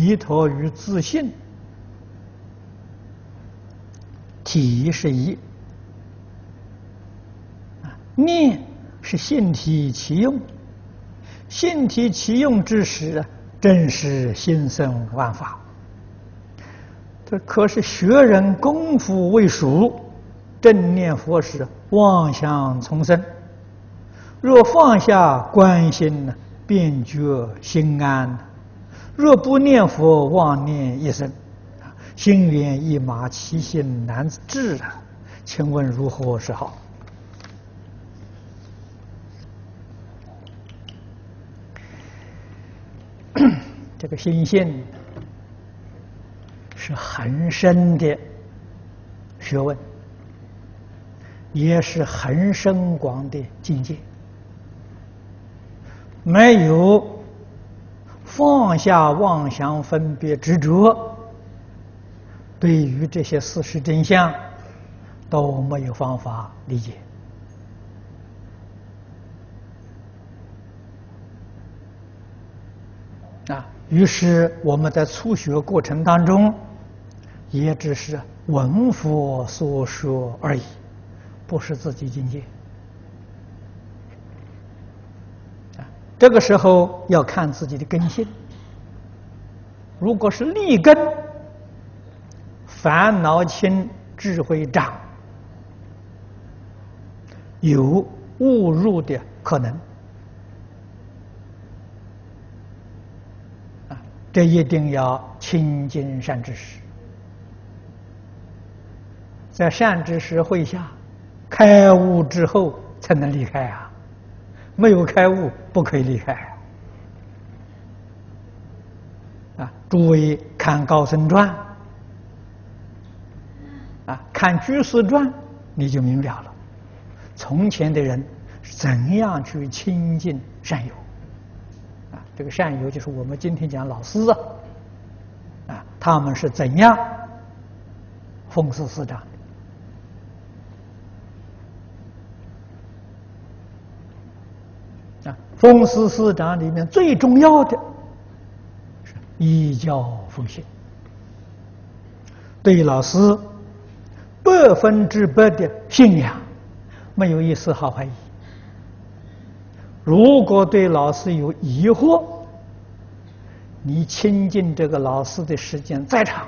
依托于自信，体是一，念是性体其用，性体其用之时，正是心生万法。这可是学人功夫未熟，正念佛时妄想丛生。若放下观心呢，便觉心安；若不念佛，妄念一生，心猿意马，其心难治啊！请问如何是好？这个心性是很深的学问，也是很深广的境界。没有放下妄想分别执着，对于这些事实真相都没有方法理解啊。于是我们在初学过程当中，也只是闻佛所说而已，不是自己境界。这个时候要看自己的根性，如果是利根，烦恼轻，智慧长，有误入的可能，啊，这一定要亲近善知识，在善知识会下开悟之后才能离开啊。没有开悟，不可以离开。啊，诸位看高僧传，啊，看居士传，你就明了了。从前的人怎样去亲近善友？啊，这个善友就是我们今天讲老师啊，啊，他们是怎样奉事师长？奉事师长里面最重要的是依教奉行，对老师百分之百的信仰，没有一丝毫怀疑。如果对老师有疑惑，你亲近这个老师的时间再长，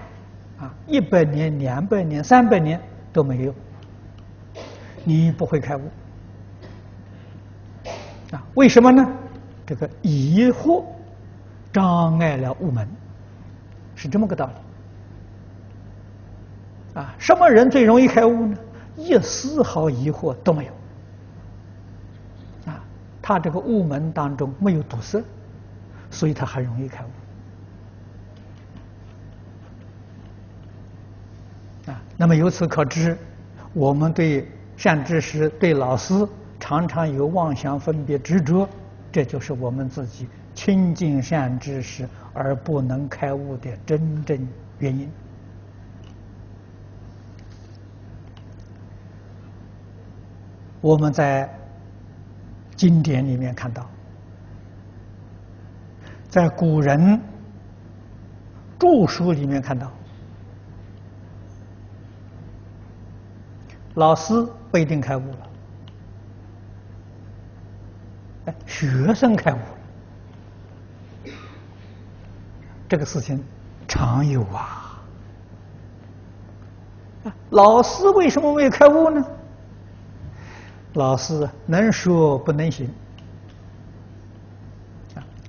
啊，一百年、两百年、三百年都没有，你不会开悟。啊为什么呢？这个疑惑障碍了悟门，是这么个道理。啊，什么人最容易开悟呢？一丝毫疑惑都没有。啊，他这个悟门当中没有堵塞，所以他很容易开悟。啊，那么由此可知，我们对善知识、对老师。常常有妄想分别执着，这就是我们自己亲近善知识而不能开悟的真正原因。我们在经典里面看到，在古人著书里面看到，老师不一定开悟了。学生开悟，这个事情常有啊。老师为什么没有开悟呢？老师能说不能行，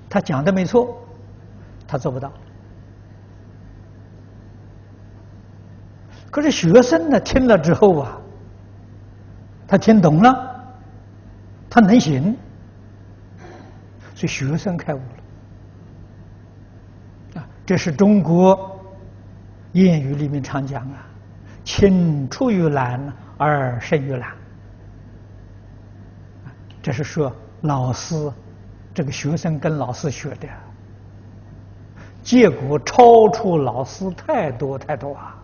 他讲的没错，他做不到。可是学生呢，听了之后啊，他听懂了，他能行。所以学生开悟了啊！这是中国谚语里面常讲啊：“青出于蓝而胜于蓝。”这是说老师这个学生跟老师学的，结果超出老师太多太多啊！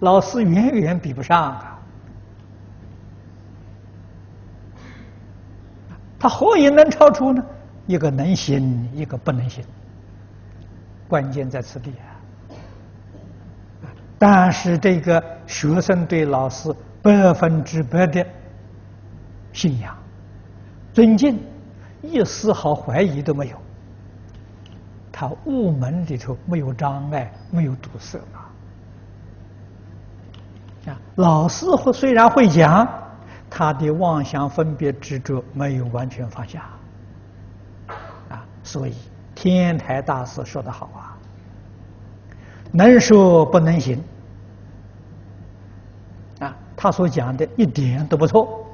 老师远远比不上啊！他何以能超出呢？一个能行，一个不能行。关键在此地啊。但是这个学生对老师百分之百的信仰、尊敬，一丝毫怀疑都没有。他悟门里头没有障碍，没有堵塞啊。啊，老师会虽然会讲，他的妄想分别执着没有完全放下。所以天台大师说得好啊。能说不能行，啊，他所讲的一点都不错，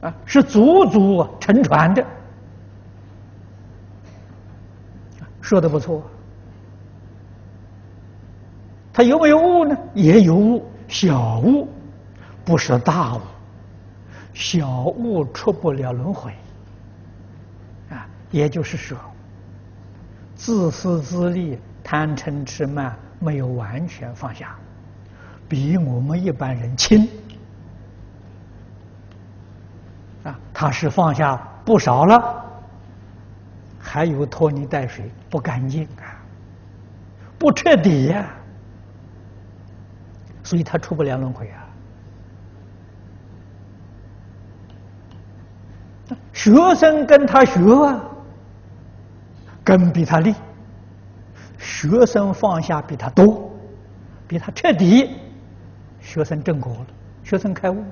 啊，是祖祖承传的，说的不错。他有没有悟呢？也有悟，小悟，不是大悟，小悟出不了轮回。啊也就是说，自私自利、贪嗔痴慢没有完全放下，比我们一般人轻啊。他是放下不少了，还有拖泥带水，不干净啊，不彻底呀，所以他出不了轮回啊。学生跟他学啊。根比他利，学生放下比他多，比他彻底，学生正果了，学生开悟了，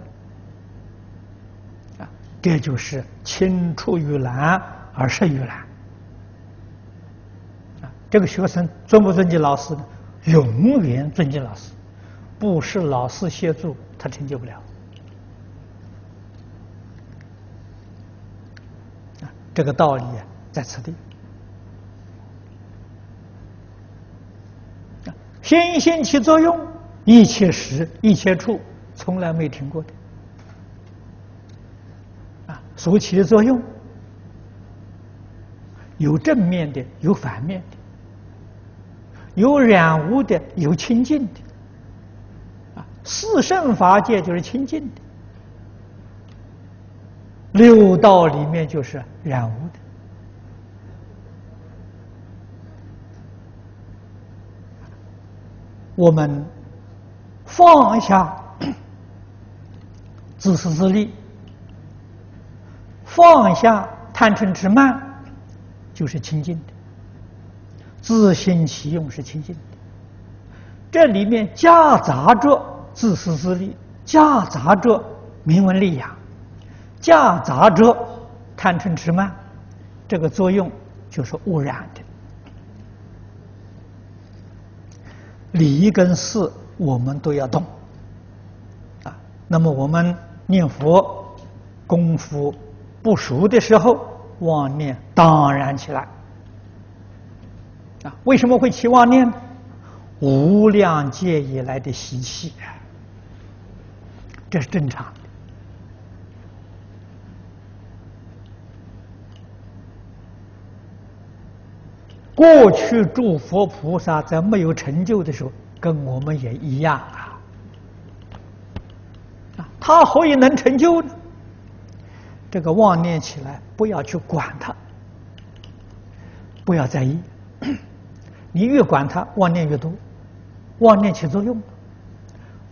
啊，这就是青出于蓝而胜于蓝，啊，这个学生尊不尊敬老师呢？永远尊敬老师，不是老师协助他成就不了，这个道理在此地。心心起作用，一切时一切处，从来没听过的。啊，所起的作用，有正面的，有反面的，有染污的，有清净的。啊，四圣法界就是清净的，六道里面就是染污的。我们放下 自私自利，放下贪嗔痴慢，就是清净的；自性起用是清净的。这里面夹杂着自私自利，夹杂着名闻利养，夹杂着贪嗔痴慢，这个作用就是污染的。理跟事我们都要动啊。那么我们念佛功夫不熟的时候，妄念当然起来啊。为什么会起妄念？无量劫以来的习气，这是正常。过去诸佛菩萨在没有成就的时候，跟我们也一样啊。啊，他何以能成就呢？这个妄念起来，不要去管它，不要在意。你越管它，妄念越多，妄念起作用，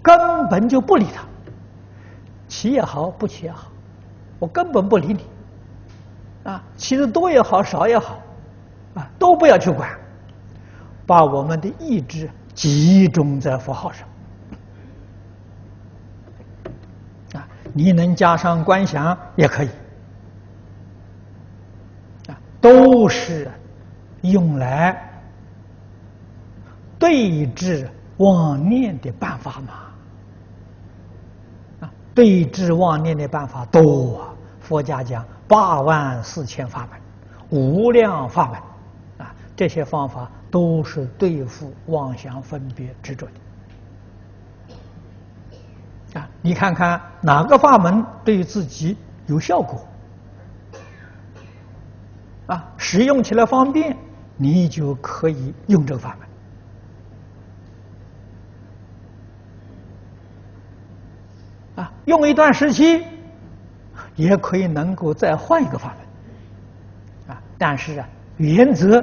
根本就不理它。起也好，不起也好，我根本不理你。啊，起的多也好，少也好。啊，都不要去管，把我们的意志集中在佛号上。啊，你能加上观想也可以。啊，都是用来对治妄念的办法嘛。啊，对治妄念的办法多啊，佛家讲八万四千法门，无量法门。这些方法都是对付妄想分别执着的啊！你看看哪个法门对自己有效果啊？使用起来方便，你就可以用这个法门啊。用一段时期，也可以能够再换一个法门，啊，但是啊，原则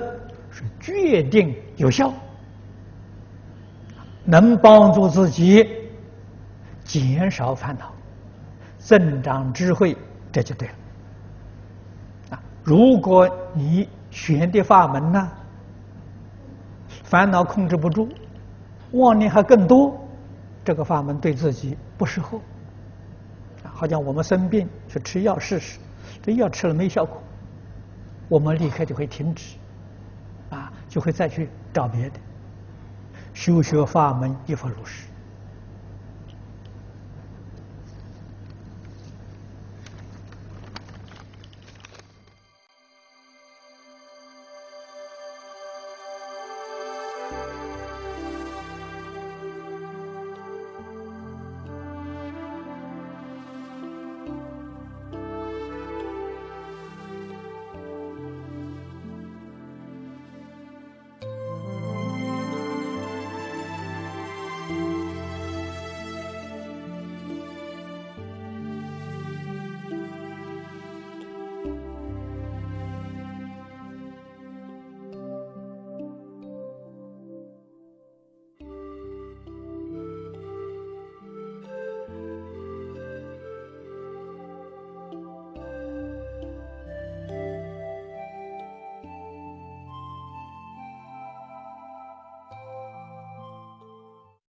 是决定有效，能帮助自己减少烦恼、增长智慧，这就对了。啊，如果你选的法门呢，烦恼控制不住，妄念还更多，这个法门对自己不适合。好像我们生病去吃药试试，这药吃了没效果，我们立刻就会停止，就会再去找别的。修学法门亦复如是。